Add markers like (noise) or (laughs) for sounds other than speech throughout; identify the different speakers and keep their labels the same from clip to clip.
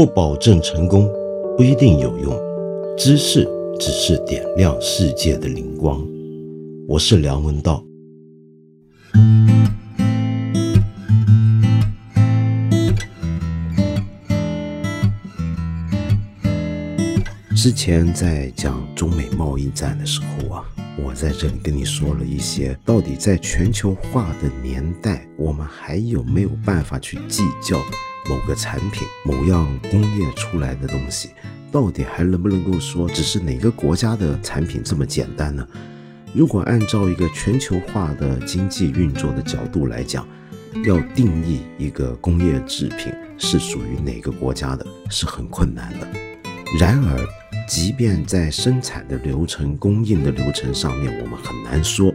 Speaker 1: 不保证成功，不一定有用。知识只是点亮世界的灵光。我是梁文道。之前在讲中美贸易战的时候啊，我在这里跟你说了一些，到底在全球化的年代，我们还有没有办法去计较某个产品、某样工业出来的东西，到底还能不能够说只是哪个国家的产品这么简单呢？如果按照一个全球化的经济运作的角度来讲，要定义一个工业制品是属于哪个国家的，是很困难的。然而，即便在生产的流程、供应的流程上面，我们很难说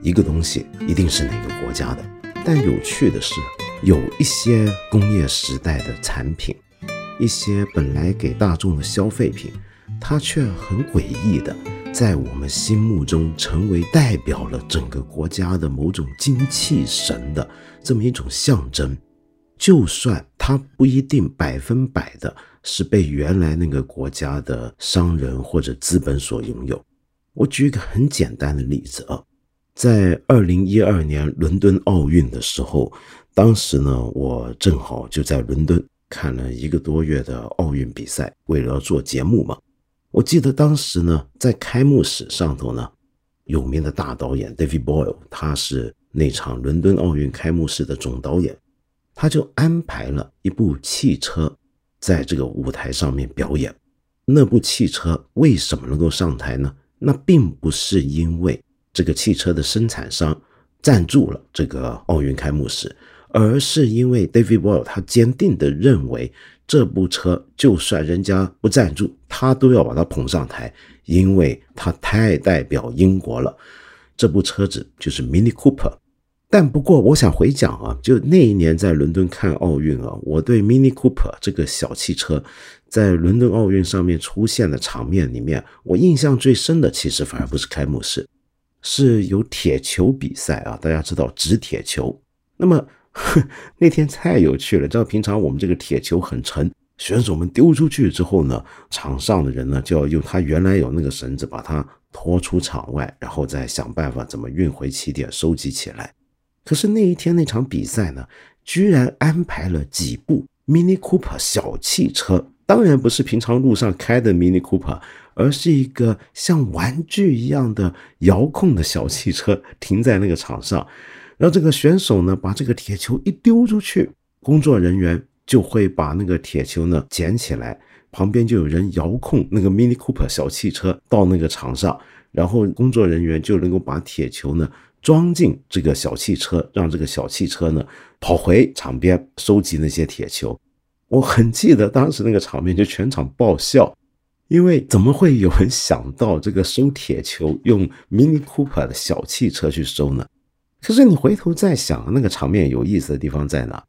Speaker 1: 一个东西一定是哪个国家的。但有趣的是，有一些工业时代的产品，一些本来给大众的消费品，它却很诡异的，在我们心目中成为代表了整个国家的某种精气神的这么一种象征。就算它不一定百分百的是被原来那个国家的商人或者资本所拥有。我举一个很简单的例子啊，在二零一二年伦敦奥运的时候，当时呢，我正好就在伦敦看了一个多月的奥运比赛，为了做节目嘛。我记得当时呢，在开幕式上头呢，有名的大导演 David Boyle，他是那场伦敦奥运开幕式的总导演。他就安排了一部汽车在这个舞台上面表演。那部汽车为什么能够上台呢？那并不是因为这个汽车的生产商赞助了这个奥运开幕式，而是因为 David Ball 他坚定的认为这部车就算人家不赞助，他都要把它捧上台，因为它太代表英国了。这部车子就是 Mini Cooper。但不过，我想回讲啊，就那一年在伦敦看奥运啊，我对 Mini Cooper 这个小汽车在伦敦奥运上面出现的场面里面，我印象最深的其实反而不是开幕式，是有铁球比赛啊。大家知道掷铁球，那么 (laughs) 那天太有趣了。知道平常我们这个铁球很沉，选手们丢出去之后呢，场上的人呢就要用他原来有那个绳子把它拖出场外，然后再想办法怎么运回起点收集起来。可是那一天那场比赛呢，居然安排了几部 Mini Cooper 小汽车，当然不是平常路上开的 Mini Cooper，而是一个像玩具一样的遥控的小汽车停在那个场上。让这个选手呢，把这个铁球一丢出去，工作人员就会把那个铁球呢捡起来，旁边就有人遥控那个 Mini Cooper 小汽车到那个场上，然后工作人员就能够把铁球呢。装进这个小汽车，让这个小汽车呢跑回场边收集那些铁球。我很记得当时那个场面，就全场爆笑，因为怎么会有人想到这个收铁球用 Mini Cooper 的小汽车去收呢？可是你回头再想，那个场面有意思的地方在哪？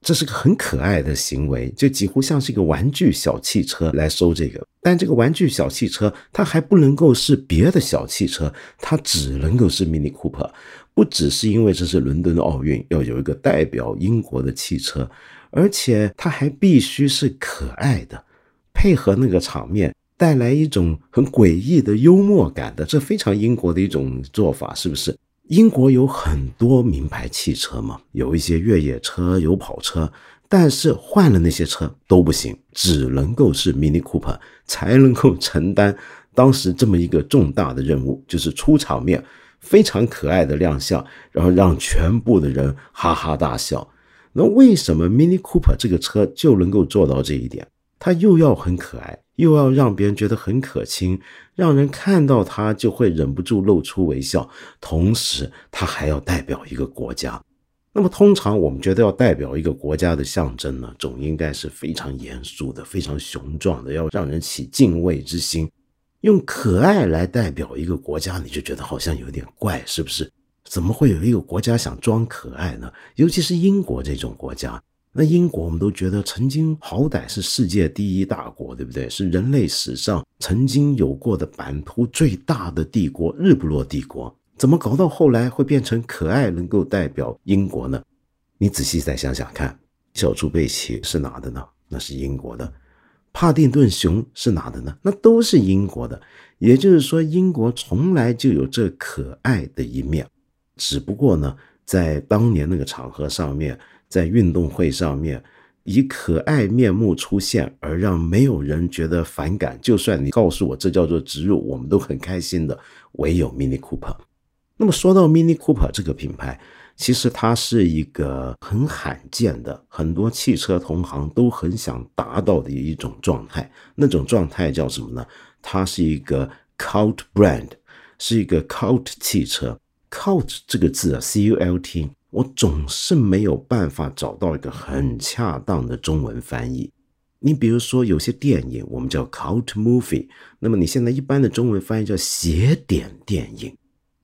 Speaker 1: 这是个很可爱的行为，就几乎像是一个玩具小汽车来收这个。但这个玩具小汽车它还不能够是别的小汽车，它只能够是 Mini Cooper。不只是因为这是伦敦的奥运要有一个代表英国的汽车，而且它还必须是可爱的，配合那个场面带来一种很诡异的幽默感的，这非常英国的一种做法，是不是？英国有很多名牌汽车嘛，有一些越野车，有跑车，但是换了那些车都不行，只能够是 Mini Cooper 才能够承担当时这么一个重大的任务，就是出场面非常可爱的亮相，然后让全部的人哈哈大笑。那为什么 Mini Cooper 这个车就能够做到这一点？它又要很可爱。又要让别人觉得很可亲，让人看到他就会忍不住露出微笑。同时，他还要代表一个国家。那么，通常我们觉得要代表一个国家的象征呢，总应该是非常严肃的、非常雄壮的，要让人起敬畏之心。用可爱来代表一个国家，你就觉得好像有点怪，是不是？怎么会有一个国家想装可爱呢？尤其是英国这种国家。那英国，我们都觉得曾经好歹是世界第一大国，对不对？是人类史上曾经有过的版图最大的帝国——日不落帝国。怎么搞到后来会变成可爱能够代表英国呢？你仔细再想想看，小猪佩奇是哪的呢？那是英国的。帕丁顿熊是哪的呢？那都是英国的。也就是说，英国从来就有这可爱的一面，只不过呢，在当年那个场合上面，在运动会上面，以可爱面目出现，而让没有人觉得反感。就算你告诉我这叫做植入，我们都很开心的。唯有 Mini Cooper。那么说到 Mini Cooper 这个品牌。其实它是一个很罕见的，很多汽车同行都很想达到的一种状态。那种状态叫什么呢？它是一个 cult brand，是一个 cult 汽车。Cult 这个字啊，c u l t，我总是没有办法找到一个很恰当的中文翻译。你比如说有些电影，我们叫 cult movie，那么你现在一般的中文翻译叫邪点电影。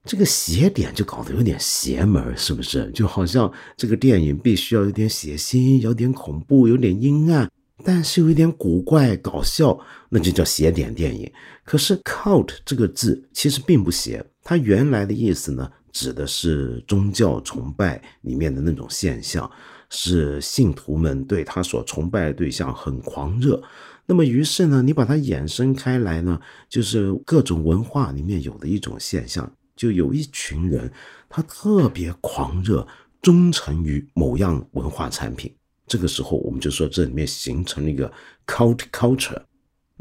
Speaker 1: 这个邪点就搞得有点邪门，是不是？就好像这个电影必须要有点血腥，有点恐怖，有点阴暗，但是有一点古怪搞笑，那就叫邪点电影。可是 cult 这个字其实并不邪，它原来的意思呢，指的是宗教崇拜里面的那种现象，是信徒们对他所崇拜的对象很狂热。那么于是呢，你把它衍生开来呢，就是各种文化里面有的一种现象。就有一群人，他特别狂热，忠诚于某样文化产品。这个时候，我们就说这里面形成了一个 cult culture。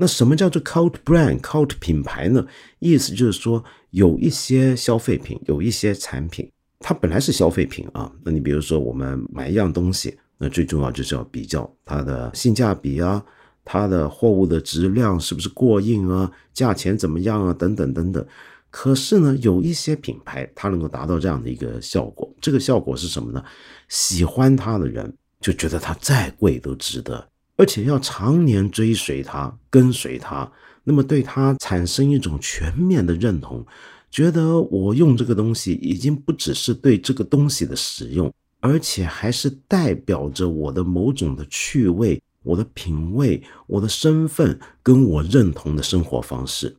Speaker 1: 那什么叫做 cult brand、cult 品牌呢？意思就是说，有一些消费品，有一些产品，它本来是消费品啊。那你比如说，我们买一样东西，那最重要就是要比较它的性价比啊，它的货物的质量是不是过硬啊，价钱怎么样啊，等等等等。可是呢，有一些品牌它能够达到这样的一个效果，这个效果是什么呢？喜欢它的人就觉得它再贵都值得，而且要常年追随它、跟随它，那么对它产生一种全面的认同，觉得我用这个东西已经不只是对这个东西的使用，而且还是代表着我的某种的趣味、我的品味、我的身份跟我认同的生活方式。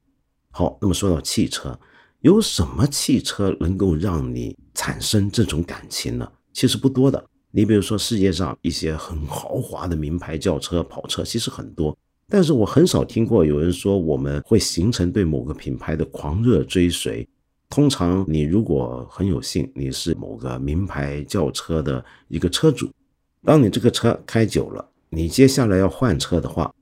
Speaker 1: 好，那么说到汽车，有什么汽车能够让你产生这种感情呢？其实不多的。你比如说世界上一些很豪华的名牌轿车、跑车，其实很多，但是我很少听过有人说我们会形成对某个品牌的狂热追随。通常你如果很有幸，你是某个名牌轿车的一个车主，当你这个车开久了，你接下来要换车的话。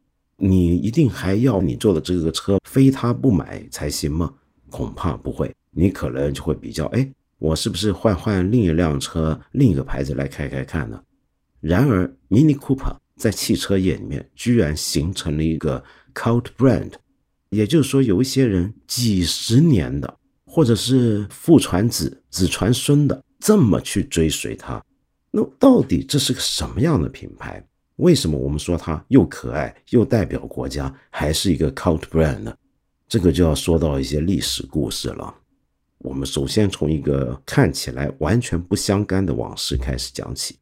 Speaker 1: 你一定还要你坐的这个车非他不买才行吗？恐怕不会，你可能就会比较，哎，我是不是换换另一辆车，另一个牌子来开开看呢？然而，Mini Cooper 在汽车业里面居然形成了一个 cult brand，也就是说，有一些人几十年的，或者是父传子、子传孙的，这么去追随它，那到底这是个什么样的品牌？为什么我们说它又可爱又代表国家，还是一个 cult brand 呢？这个就要说到一些历史故事了。我们首先从一个看起来完全不相干的往事开始讲起。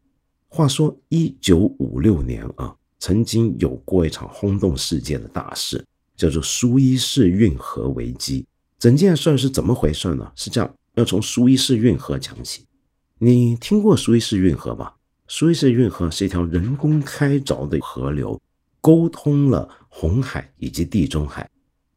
Speaker 1: 话说，一九五六年啊，曾经有过一场轰动世界的大事，叫做苏伊士运河危机。整件事是怎么回事呢？是这样，要从苏伊士运河讲起。你听过苏伊士运河吧？苏伊士运河是一条人工开凿的河流，沟通了红海以及地中海。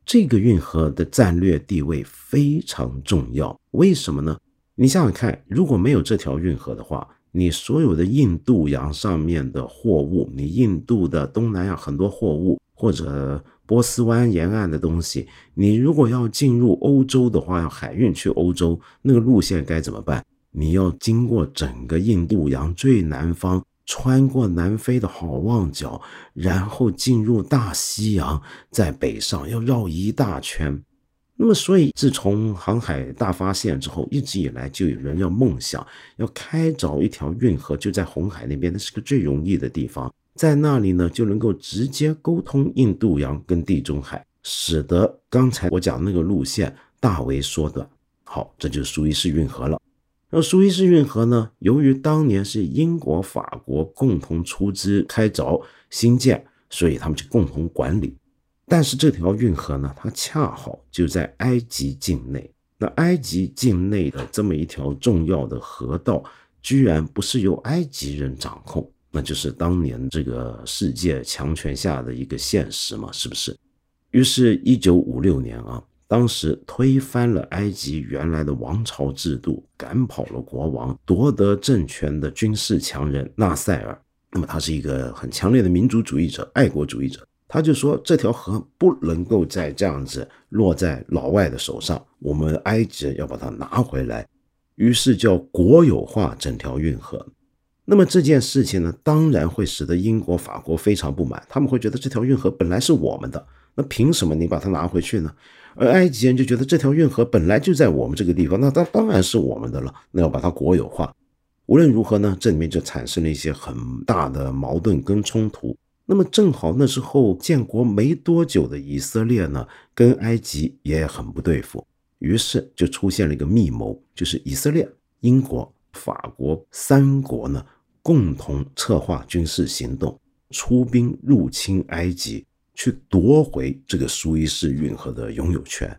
Speaker 1: 这个运河的战略地位非常重要。为什么呢？你想想看，如果没有这条运河的话，你所有的印度洋上面的货物，你印度的东南亚很多货物，或者波斯湾沿岸的东西，你如果要进入欧洲的话，要海运去欧洲，那个路线该怎么办？你要经过整个印度洋最南方，穿过南非的好望角，然后进入大西洋，在北上要绕一大圈。那么，所以自从航海大发现之后，一直以来就有人要梦想要开凿一条运河，就在红海那边，那是个最容易的地方，在那里呢就能够直接沟通印度洋跟地中海，使得刚才我讲那个路线大为缩短。好，这就苏伊士运河了。那苏伊士运河呢？由于当年是英国、法国共同出资开凿兴建，所以他们就共同管理。但是这条运河呢，它恰好就在埃及境内。那埃及境内的这么一条重要的河道，居然不是由埃及人掌控，那就是当年这个世界强权下的一个现实嘛，是不是？于是，一九五六年啊，当时推翻了埃及原来的王朝制度，赶跑了国王，夺得政权的军事强人纳赛尔。那么，他是一个很强烈的民族主义者、爱国主义者。他就说，这条河不能够再这样子落在老外的手上，我们埃及要把它拿回来。于是，叫国有化整条运河。那么这件事情呢，当然会使得英国、法国非常不满，他们会觉得这条运河本来是我们的，那凭什么你把它拿回去呢？而埃及人就觉得这条运河本来就在我们这个地方，那它当然是我们的了，那要把它国有化。无论如何呢，这里面就产生了一些很大的矛盾跟冲突。那么正好那时候建国没多久的以色列呢，跟埃及也很不对付，于是就出现了一个密谋，就是以色列、英国、法国三国呢。共同策划军事行动，出兵入侵埃及，去夺回这个苏伊士运河的拥有权。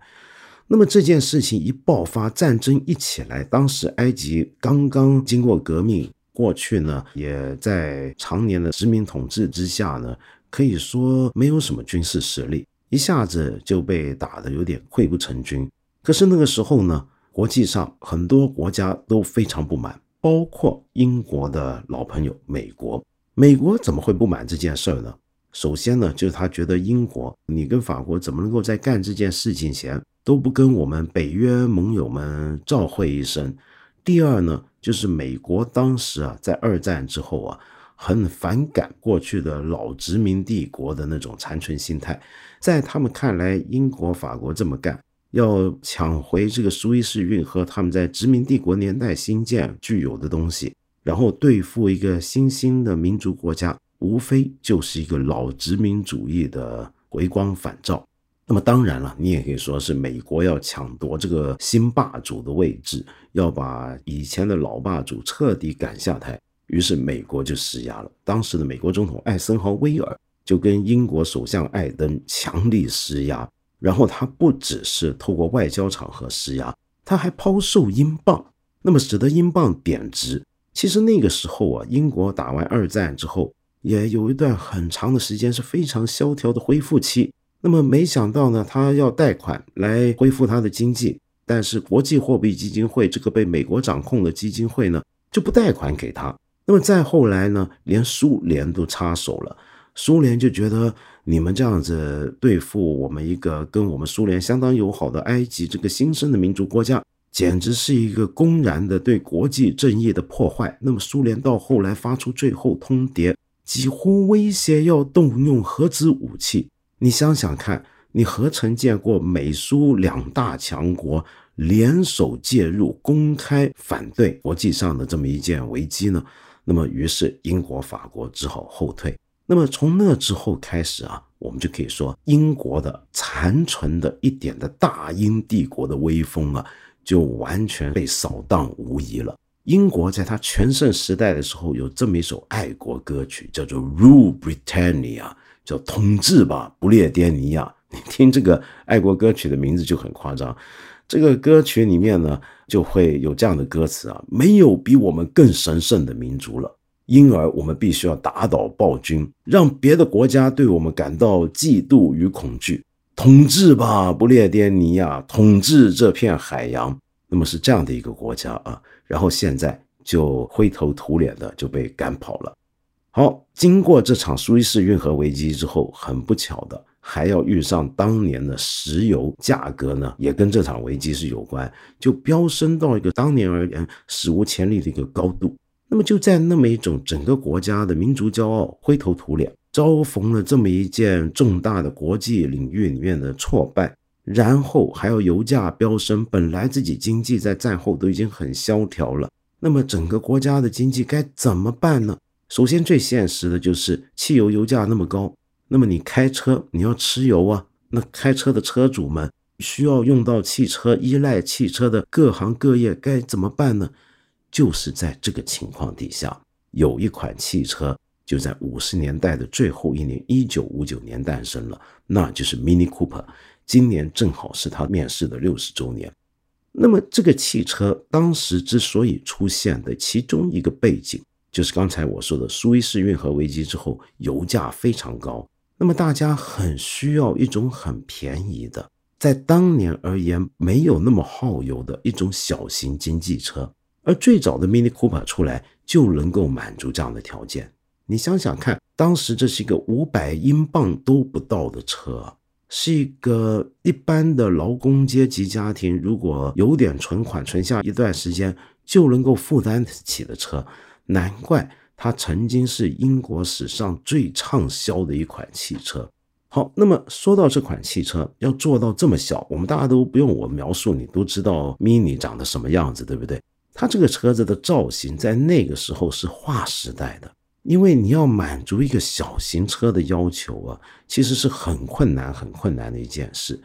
Speaker 1: 那么这件事情一爆发，战争一起来，当时埃及刚刚经过革命，过去呢也在常年的殖民统治之下呢，可以说没有什么军事实力，一下子就被打得有点溃不成军。可是那个时候呢，国际上很多国家都非常不满。包括英国的老朋友美国，美国怎么会不满这件事儿呢？首先呢，就是他觉得英国，你跟法国怎么能够在干这件事情前都不跟我们北约盟友们照会一声？第二呢，就是美国当时啊，在二战之后啊，很反感过去的老殖民帝国的那种残存心态，在他们看来，英国、法国这么干。要抢回这个苏伊士运河，他们在殖民帝国年代新建具有的东西，然后对付一个新兴的民族国家，无非就是一个老殖民主义的回光返照。那么当然了，你也可以说是美国要抢夺这个新霸主的位置，要把以前的老霸主彻底赶下台。于是美国就施压了，当时的美国总统艾森豪威尔就跟英国首相艾登强力施压。然后他不只是透过外交场合施压，他还抛售英镑，那么使得英镑贬值。其实那个时候啊，英国打完二战之后，也有一段很长的时间是非常萧条的恢复期。那么没想到呢，他要贷款来恢复他的经济，但是国际货币基金会这个被美国掌控的基金会呢，就不贷款给他。那么再后来呢，连苏联都插手了，苏联就觉得。你们这样子对付我们一个跟我们苏联相当友好的埃及这个新生的民族国家，简直是一个公然的对国际正义的破坏。那么苏联到后来发出最后通牒，几乎威胁要动用核子武器。你想想看，你何曾见过美苏两大强国联手介入、公开反对国际上的这么一件危机呢？那么于是英国、法国只好后退。那么从那之后开始啊，我们就可以说，英国的残存的一点的大英帝国的威风啊，就完全被扫荡无疑了。英国在它全盛时代的时候，有这么一首爱国歌曲，叫做《Rule Britannia》，叫统治吧，不列颠尼亚。(laughs) 你听这个爱国歌曲的名字就很夸张。这个歌曲里面呢，就会有这样的歌词啊：没有比我们更神圣的民族了。因而，我们必须要打倒暴君，让别的国家对我们感到嫉妒与恐惧。统治吧，不列颠尼亚，统治这片海洋。那么是这样的一个国家啊，然后现在就灰头土脸的就被赶跑了。好，经过这场苏伊士运河危机之后，很不巧的还要遇上当年的石油价格呢，也跟这场危机是有关，就飙升到一个当年而言史无前例的一个高度。那么就在那么一种整个国家的民族骄傲灰头土脸，遭逢了这么一件重大的国际领域里面的挫败，然后还要油价飙升，本来自己经济在战后都已经很萧条了，那么整个国家的经济该怎么办呢？首先最现实的就是汽油油价那么高，那么你开车你要吃油啊，那开车的车主们需要用到汽车，依赖汽车的各行各业该怎么办呢？就是在这个情况底下，有一款汽车就在五十年代的最后一年，一九五九年诞生了，那就是 Mini Cooper。今年正好是他面世的六十周年。那么这个汽车当时之所以出现的其中一个背景，就是刚才我说的苏伊士运河危机之后，油价非常高，那么大家很需要一种很便宜的，在当年而言没有那么耗油的一种小型经济车，而最早的 Mini Cooper 出来就能够满足这样的条件。你想想看，当时这是一个五百英镑都不到的车，是一个一般的劳工阶级家庭如果有点存款，存下一段时间就能够负担得起的车。难怪它曾经是英国史上最畅销的一款汽车。好，那么说到这款汽车要做到这么小，我们大家都不用我描述，你都知道 Mini 长得什么样子，对不对？它这个车子的造型在那个时候是划时代的，因为你要满足一个小型车的要求啊，其实是很困难、很困难的一件事。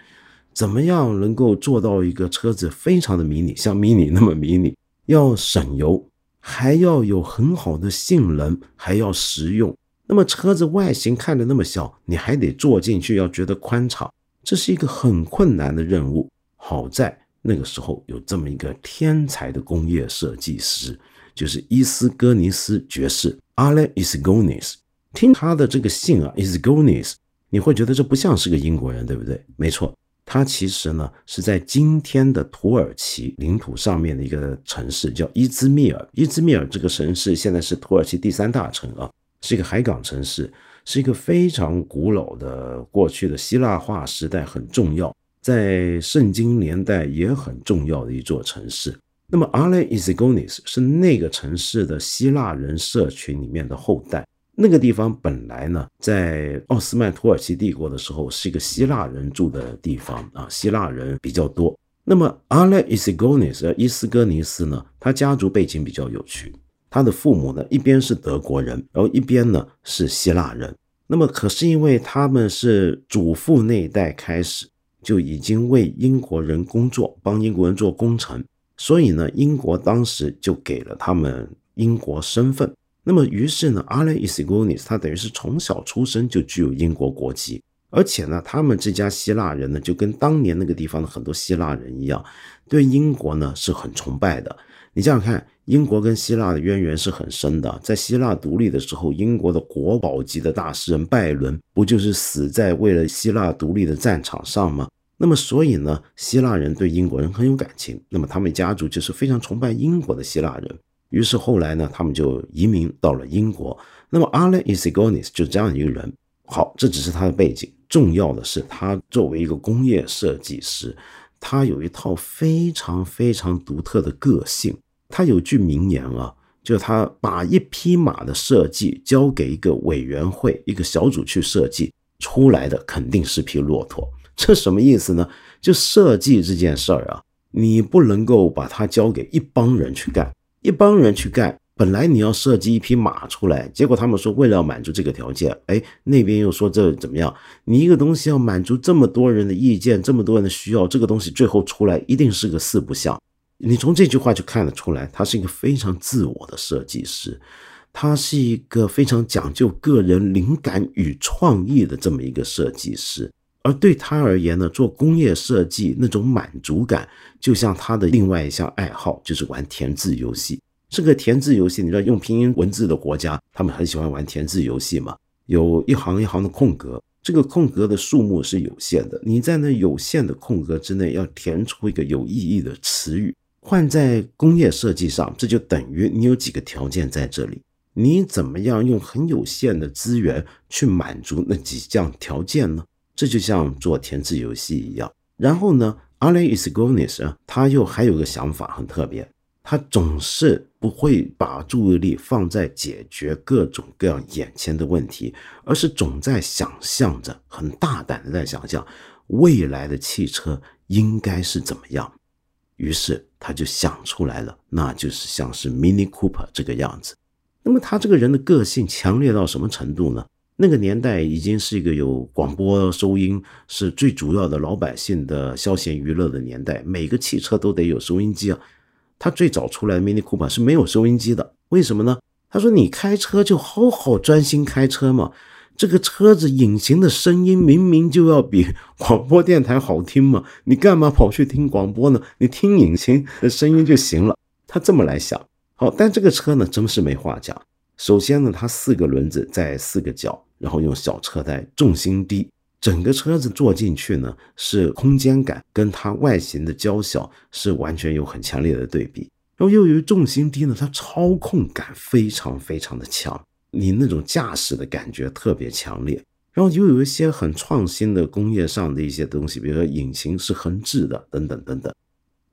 Speaker 1: 怎么样能够做到一个车子非常的迷你，像迷你那么迷你，要省油？还要有很好的性能，还要实用。那么车子外形看着那么小，你还得坐进去要觉得宽敞，这是一个很困难的任务。好在那个时候有这么一个天才的工业设计师，就是伊斯戈尼斯爵士 alen Isgonis）。听他的这个姓啊，Isgonis，你会觉得这不像是个英国人，对不对？没错。它其实呢是在今天的土耳其领土上面的一个城市，叫伊兹密尔。伊兹密尔这个城市现在是土耳其第三大城啊，是一个海港城市，是一个非常古老的过去的希腊化时代很重要，在圣经年代也很重要的一座城市。那么阿莱伊斯戈尼斯是那个城市的希腊人社群里面的后代。那个地方本来呢，在奥斯曼土耳其帝国的时候是一个希腊人住的地方啊，希腊人比较多。那么阿莱伊斯戈尼斯伊斯戈尼斯呢，他家族背景比较有趣，他的父母呢一边是德国人，然后一边呢是希腊人。那么可是因为他们是祖父那一代开始就已经为英国人工作，帮英国人做工程，所以呢，英国当时就给了他们英国身份。那么，于是呢，阿莱伊斯古尼斯他等于是从小出生就具有英国国籍，而且呢，他们这家希腊人呢，就跟当年那个地方的很多希腊人一样，对英国呢是很崇拜的。你想想看，英国跟希腊的渊源是很深的，在希腊独立的时候，英国的国宝级的大诗人拜伦不就是死在为了希腊独立的战场上吗？那么，所以呢，希腊人对英国人很有感情，那么他们家族就是非常崇拜英国的希腊人。于是后来呢，他们就移民到了英国。那么阿莱伊斯戈尼斯就是这样一个人。好，这只是他的背景。重要的是，他作为一个工业设计师，他有一套非常非常独特的个性。他有句名言啊，就他把一匹马的设计交给一个委员会、一个小组去设计出来的，肯定是匹骆驼。这什么意思呢？就设计这件事儿啊，你不能够把它交给一帮人去干。一帮人去干，本来你要设计一匹马出来，结果他们说为了要满足这个条件，哎，那边又说这怎么样？你一个东西要满足这么多人的意见，这么多人的需要，这个东西最后出来一定是个四不像。你从这句话就看得出来，他是一个非常自我的设计师，他是一个非常讲究个人灵感与创意的这么一个设计师。而对他而言呢，做工业设计那种满足感。就像他的另外一项爱好就是玩填字游戏。这个填字游戏，你知道用拼音文字的国家，他们很喜欢玩填字游戏嘛？有一行一行的空格，这个空格的数目是有限的。你在那有限的空格之内要填出一个有意义的词语。换在工业设计上，这就等于你有几个条件在这里，你怎么样用很有限的资源去满足那几项条件呢？这就像做填字游戏一样。然后呢？阿雷伊斯戈尼斯，他又还有个想法很特别，他总是不会把注意力放在解决各种各样眼前的问题，而是总在想象着，很大胆的在想象未来的汽车应该是怎么样。于是他就想出来了，那就是像是 Mini Cooper 这个样子。那么他这个人的个性强烈到什么程度呢？那个年代已经是一个有广播收音是最主要的老百姓的消闲娱乐的年代，每个汽车都得有收音机啊。他最早出来的 Mini Cooper 是没有收音机的，为什么呢？他说：“你开车就好好专心开车嘛，这个车子引擎的声音明明就要比广播电台好听嘛，你干嘛跑去听广播呢？你听引擎的声音就行了。”他这么来想。好，但这个车呢，真是没话讲。首先呢，它四个轮子在四个角，然后用小车胎，重心低，整个车子坐进去呢是空间感跟它外形的娇小是完全有很强烈的对比。然后由于重心低呢，它操控感非常非常的强，你那种驾驶的感觉特别强烈。然后又有一些很创新的工业上的一些东西，比如说引擎是横置的，等等等等。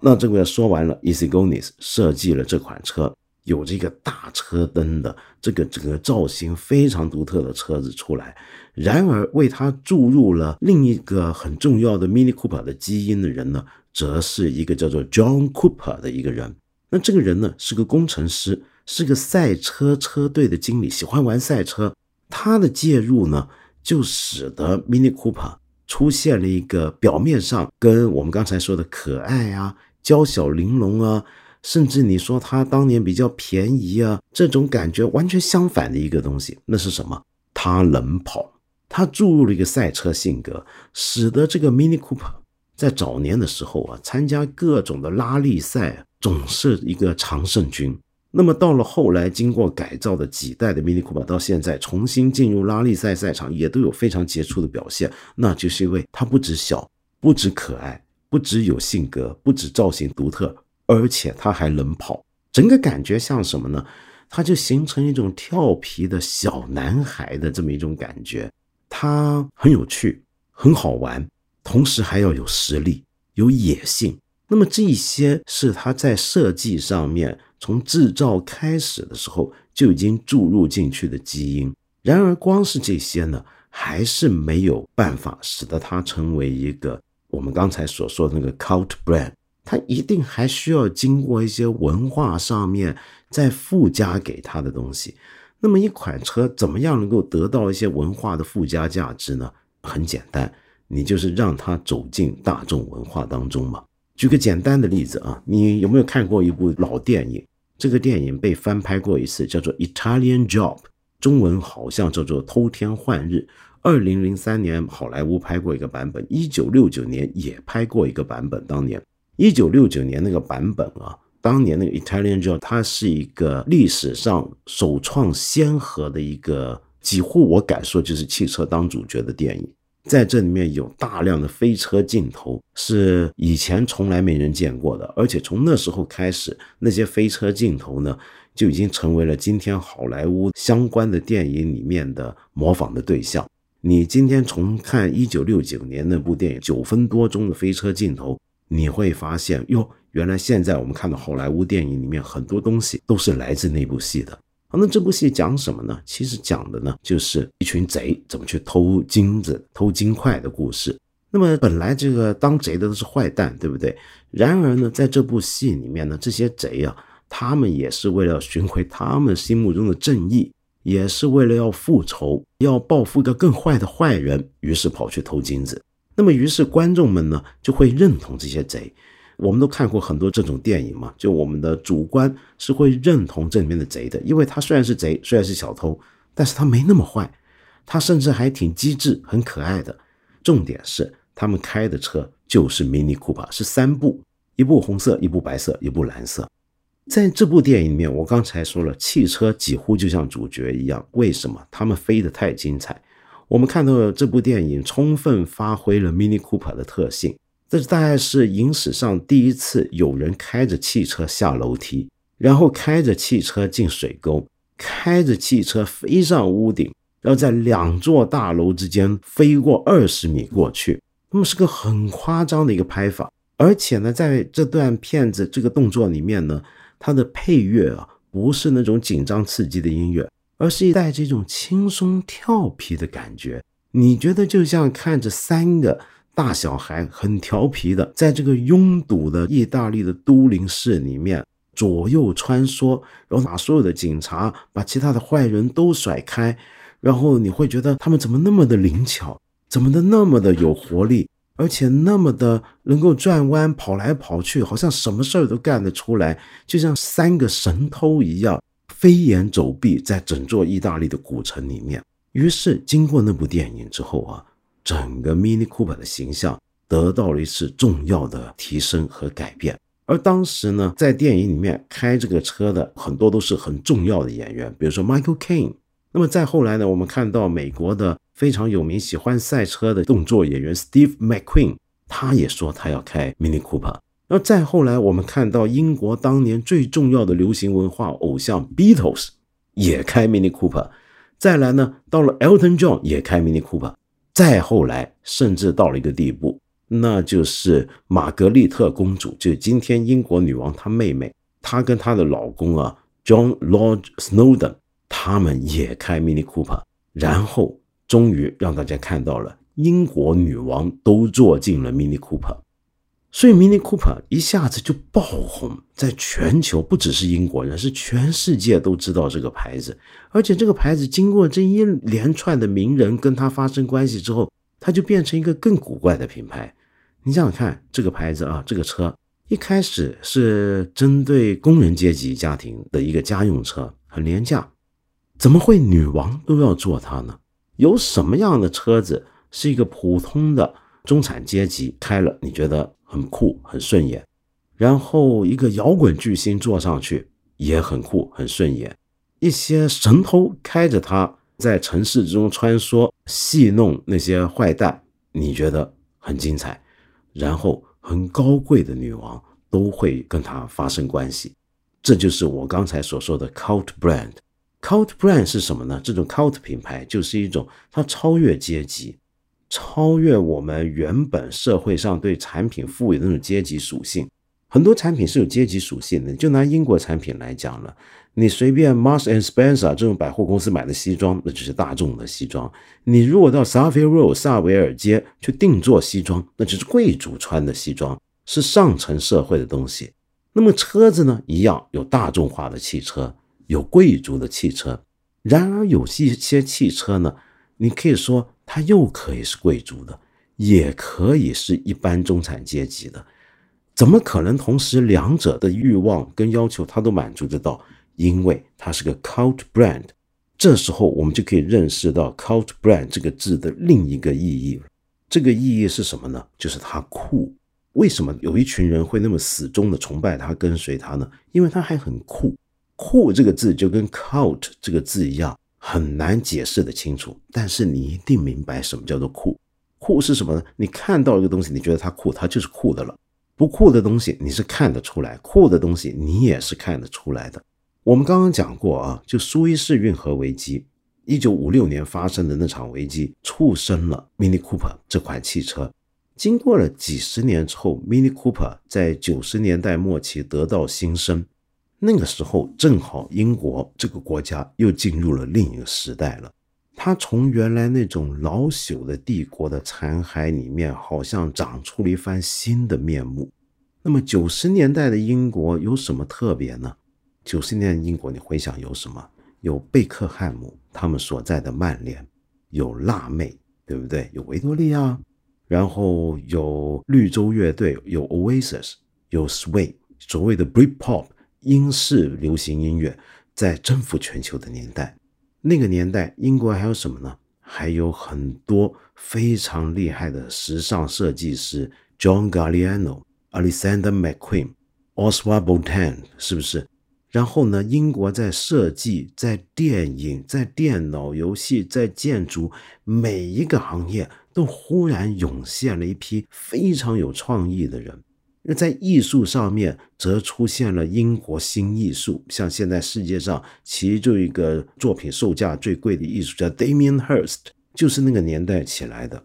Speaker 1: 那这个说完了，Easygonis 设计了这款车，有这个大车灯的这个整个造型非常独特的车子出来。然而为它注入了另一个很重要的 Mini Cooper 的基因的人呢，则是一个叫做 John Cooper 的一个人。那这个人呢是个工程师，是个赛车车队的经理，喜欢玩赛车。他的介入呢，就使得 Mini Cooper 出现了一个表面上跟我们刚才说的可爱啊、娇小玲珑啊，甚至你说它当年比较便宜啊，这种感觉完全相反的一个东西。那是什么？它能跑，它注入了一个赛车性格，使得这个 Mini Cooper 在早年的时候啊，参加各种的拉力赛。总是一个常胜军。那么到了后来，经过改造的几代的 Mini Cooper，到现在重新进入拉力赛赛场，也都有非常杰出的表现。那就是因为它不止小，不止可爱，不止有性格，不止造型独特，而且它还能跑。整个感觉像什么呢？它就形成一种调皮的小男孩的这么一种感觉。它很有趣，很好玩，同时还要有实力，有野性。那么这些是他在设计上面从制造开始的时候就已经注入进去的基因。然而，光是这些呢，还是没有办法使得它成为一个我们刚才所说的那个 cult brand。它一定还需要经过一些文化上面再附加给它的东西。那么，一款车怎么样能够得到一些文化的附加价值呢？很简单，你就是让它走进大众文化当中嘛。举个简单的例子啊，你有没有看过一部老电影？这个电影被翻拍过一次，叫做《Italian Job》，中文好像叫做《偷天换日》。二零零三年好莱坞拍过一个版本，一九六九年也拍过一个版本。当年一九六九年那个版本啊，当年那个《Italian Job》它是一个历史上首创先河的一个，几乎我敢说就是汽车当主角的电影。在这里面有大量的飞车镜头，是以前从来没人见过的。而且从那时候开始，那些飞车镜头呢，就已经成为了今天好莱坞相关的电影里面的模仿的对象。你今天重看一九六九年那部电影，九分多钟的飞车镜头，你会发现，哟，原来现在我们看到好莱坞电影里面很多东西都是来自那部戏的。好那这部戏讲什么呢？其实讲的呢，就是一群贼怎么去偷金子、偷金块的故事。那么本来这个当贼的都是坏蛋，对不对？然而呢，在这部戏里面呢，这些贼啊，他们也是为了寻回他们心目中的正义，也是为了要复仇，要报复个更坏的坏人，于是跑去偷金子。那么于是观众们呢，就会认同这些贼。我们都看过很多这种电影嘛，就我们的主观是会认同这里面的贼的，因为他虽然是贼，虽然是小偷，但是他没那么坏，他甚至还挺机智、很可爱的。重点是他们开的车就是 Mini Cooper，是三部，一部红色，一部白色，一部蓝色。在这部电影里面，我刚才说了，汽车几乎就像主角一样，为什么？他们飞得太精彩。我们看到的这部电影充分发挥了 Mini Cooper 的特性。这大概是影史上第一次有人开着汽车下楼梯，然后开着汽车进水沟，开着汽车飞上屋顶，然后在两座大楼之间飞过二十米过去。那么是个很夸张的一个拍法，而且呢，在这段片子这个动作里面呢，它的配乐啊不是那种紧张刺激的音乐，而是带着一种轻松调皮的感觉。你觉得就像看着三个。大小孩很调皮的，在这个拥堵的意大利的都灵市里面左右穿梭，然后把所有的警察、把其他的坏人都甩开，然后你会觉得他们怎么那么的灵巧，怎么的那么的有活力，而且那么的能够转弯、跑来跑去，好像什么事儿都干得出来，就像三个神偷一样飞檐走壁在整座意大利的古城里面。于是，经过那部电影之后啊。整个 Mini Cooper 的形象得到了一次重要的提升和改变。而当时呢，在电影里面开这个车的很多都是很重要的演员，比如说 Michael Caine。那么再后来呢，我们看到美国的非常有名、喜欢赛车的动作演员 Steve McQueen，他也说他要开 Mini Cooper。那再后来，我们看到英国当年最重要的流行文化偶像 Beatles 也开 Mini Cooper。再来呢，到了 Elton John 也开 Mini Cooper。再后来，甚至到了一个地步。那就是玛格丽特公主，就今天英国女王她妹妹，她跟她的老公啊，John Lord Snowden，他们也开 Mini Cooper，然后终于让大家看到了英国女王都坐进了 Mini Cooper，所以 Mini Cooper 一下子就爆红，在全球不只是英国人，是全世界都知道这个牌子，而且这个牌子经过这一连串的名人跟他发生关系之后，它就变成一个更古怪的品牌。你想想看，这个牌子啊，这个车一开始是针对工人阶级家庭的一个家用车，很廉价，怎么会女王都要坐它呢？有什么样的车子是一个普通的中产阶级开了你觉得很酷、很顺眼，然后一个摇滚巨星坐上去也很酷、很顺眼，一些神偷开着它在城市之中穿梭戏弄那些坏蛋，你觉得很精彩？然后很高贵的女王都会跟他发生关系，这就是我刚才所说的 cult brand。cult brand 是什么呢？这种 cult 品牌就是一种它超越阶级，超越我们原本社会上对产品赋予的那种阶级属性。很多产品是有阶级属性的，就拿英国产品来讲了。你随便 m a r s and Spencer 这种百货公司买的西装，那就是大众的西装；你如果到 Savile Row 萨维尔街去定做西装，那就是贵族穿的西装，是上层社会的东西。那么车子呢，一样有大众化的汽车，有贵族的汽车。然而有一些汽车呢，你可以说它又可以是贵族的，也可以是一般中产阶级的。怎么可能同时两者的欲望跟要求它都满足得到？因为它是个 cult brand，这时候我们就可以认识到 cult brand 这个字的另一个意义。这个意义是什么呢？就是它酷。为什么有一群人会那么死忠的崇拜它、跟随它呢？因为它还很酷。酷这个字就跟 cult 这个字一样，很难解释的清楚。但是你一定明白什么叫做酷。酷是什么呢？你看到一个东西，你觉得它酷，它就是酷的了。不酷的东西你是看得出来，酷的东西你也是看得出来的。我们刚刚讲过啊，就苏伊士运河危机，一九五六年发生的那场危机，促生了 Mini Cooper 这款汽车。经过了几十年之后，Mini Cooper 在九十年代末期得到新生。那个时候正好英国这个国家又进入了另一个时代了。它从原来那种老朽的帝国的残骸里面，好像长出了一番新的面目。那么九十年代的英国有什么特别呢？九十年代英国，你回想有什么？有贝克汉姆他们所在的曼联，有辣妹，对不对？有维多利亚，然后有绿洲乐队，有 Oasis，有 Sway，所谓的 Britpop 英式流行音乐，在征服全球的年代。那个年代，英国还有什么呢？还有很多非常厉害的时尚设计师，John Galliano、Alexander McQueen、Oswald Botan，是不是？然后呢？英国在设计、在电影、在电脑游戏、在建筑，每一个行业都忽然涌现了一批非常有创意的人。那在艺术上面，则出现了英国新艺术，像现在世界上其中一个作品售价最贵的艺术家 Damien Hirst，就是那个年代起来的。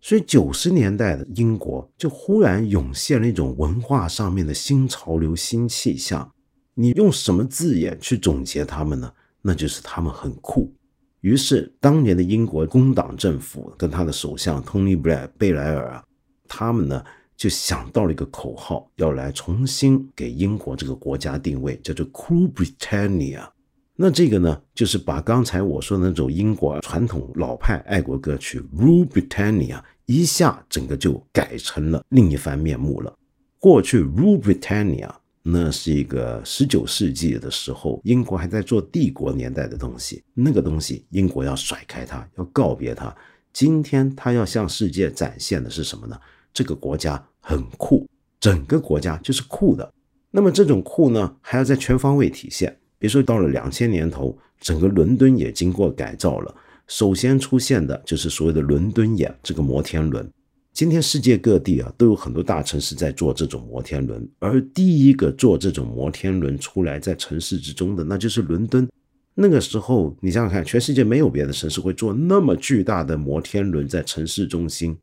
Speaker 1: 所以九十年代的英国就忽然涌现了一种文化上面的新潮流、新气象。你用什么字眼去总结他们呢？那就是他们很酷。于是，当年的英国工党政府跟他的首相 Tony Blair 贝莱尔啊，他们呢就想到了一个口号，要来重新给英国这个国家定位，叫做 Cool Britannia。那这个呢，就是把刚才我说的那种英国传统老派爱国歌曲 Rule Britannia 一下整个就改成了另一番面目了。过去 Rule Britannia。那是一个十九世纪的时候，英国还在做帝国年代的东西。那个东西，英国要甩开它，要告别它。今天，它要向世界展现的是什么呢？这个国家很酷，整个国家就是酷的。那么这种酷呢，还要在全方位体现。比如说到了两千年头，整个伦敦也经过改造了。首先出现的就是所谓的伦敦眼这个摩天轮。今天世界各地啊都有很多大城市在做这种摩天轮，而第一个做这种摩天轮出来在城市之中的，那就是伦敦。那个时候你想想看，全世界没有别的城市会做那么巨大的摩天轮在城市中心。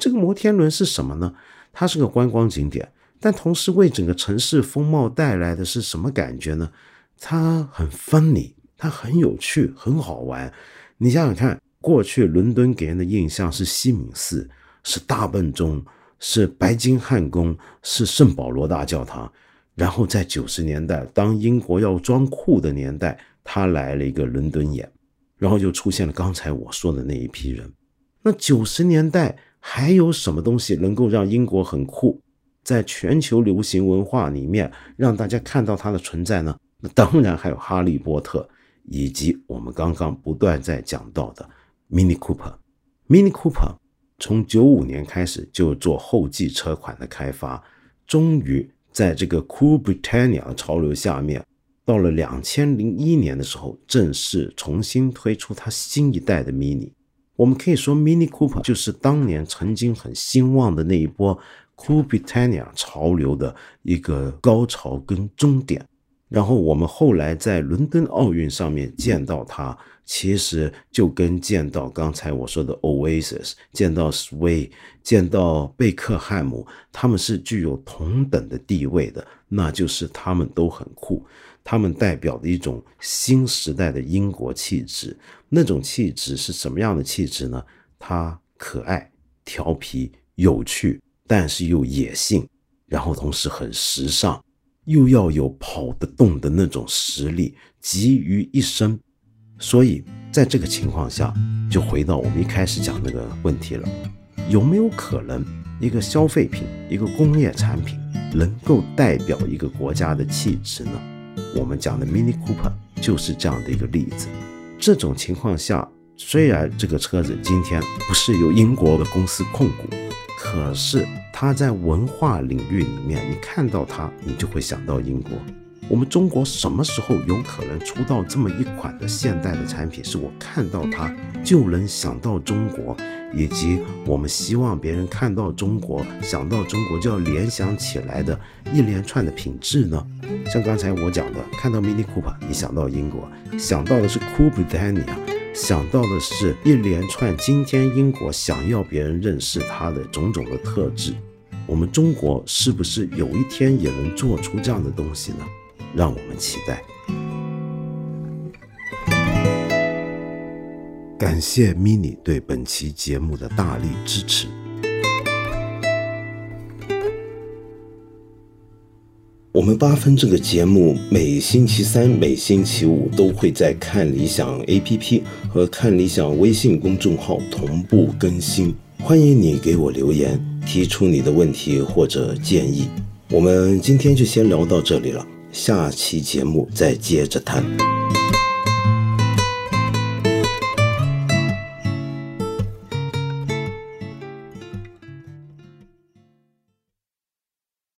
Speaker 1: 这个摩天轮是什么呢？它是个观光景点，但同时为整个城市风貌带来的是什么感觉呢？它很分离它很有趣，很好玩。你想想看，过去伦敦给人的印象是西敏寺，是大笨钟，是白金汉宫，是圣保罗大教堂。然后在九十年代，当英国要装酷的年代，他来了一个伦敦眼，然后就出现了刚才我说的那一批人。那九十年代还有什么东西能够让英国很酷，在全球流行文化里面让大家看到它的存在呢？那当然还有哈利波特。以及我们刚刚不断在讲到的 Mini Cooper，Mini Cooper 从九五年开始就做后继车款的开发，终于在这个 Cool Britannia 的潮流下面，到了两千零一年的时候，正式重新推出它新一代的 Mini。我们可以说 Mini Cooper 就是当年曾经很兴旺的那一波 Cool Britannia 潮流的一个高潮跟终点。然后我们后来在伦敦奥运上面见到他，其实就跟见到刚才我说的 Oasis、见到 Sway、见到贝克汉姆，他们是具有同等的地位的，那就是他们都很酷，他们代表的一种新时代的英国气质。那种气质是什么样的气质呢？他可爱、调皮、有趣，但是又野性，然后同时很时尚。又要有跑得动的那种实力集于一身，所以在这个情况下，就回到我们一开始讲那个问题了：有没有可能一个消费品、一个工业产品能够代表一个国家的气质呢？我们讲的 Mini Cooper 就是这样的一个例子。这种情况下，虽然这个车子今天不是由英国的公司控股。可是它在文化领域里面，你看到它，你就会想到英国。我们中国什么时候有可能出到这么一款的现代的产品，是我看到它就能想到中国，以及我们希望别人看到中国，想到中国就要联想起来的一连串的品质呢？像刚才我讲的，看到 Mini Cooper，你想到英国，想到的是 Cool Britannia。想到的是一连串今天英国想要别人认识它的种种的特质，我们中国是不是有一天也能做出这样的东西呢？让我们期待。感谢 mini 对本期节目的大力支持。我们八分这个节目每星期三、每星期五都会在看理想 APP 和看理想微信公众号同步更新，欢迎你给我留言，提出你的问题或者建议。我们今天就先聊到这里了，下期节目再接着谈。